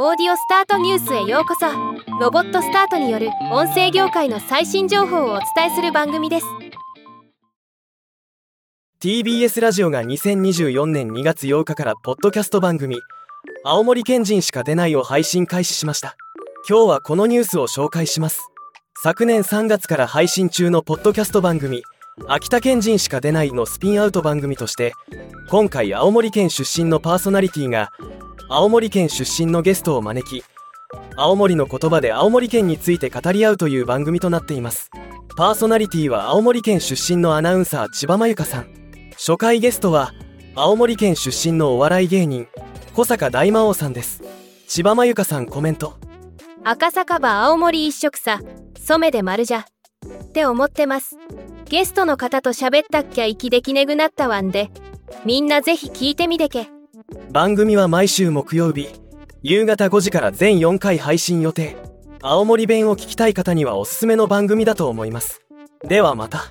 オーディオスタートニュースへようこそ。ロボットスタートによる音声業界の最新情報をお伝えする番組です。TBS ラジオが2024年2月8日からポッドキャスト番組「青森県人しか出ない」を配信開始しました。今日はこのニュースを紹介します。昨年3月から配信中のポッドキャスト番組秋田県人しか出ないのスピンアウト番組として今回青森県出身のパーソナリティが青森県出身のゲストを招き青森の言葉で青森県について語り合うという番組となっています。パーソナリティは青森県出身のアナウンサー千葉真由香さん。初回ゲストは青森県出身のお笑い芸人小坂大魔王さんです。千葉真由香さんコメント。赤坂場青森一色さ染めで丸じゃって思ってます。ゲストの方と喋ったっきゃ息できねぐなったわんでみんなぜひ聞いてみてけ。番組は毎週木曜日夕方5時から全4回配信予定。青森弁を聞きたい方にはおすすめの番組だと思います。ではまた。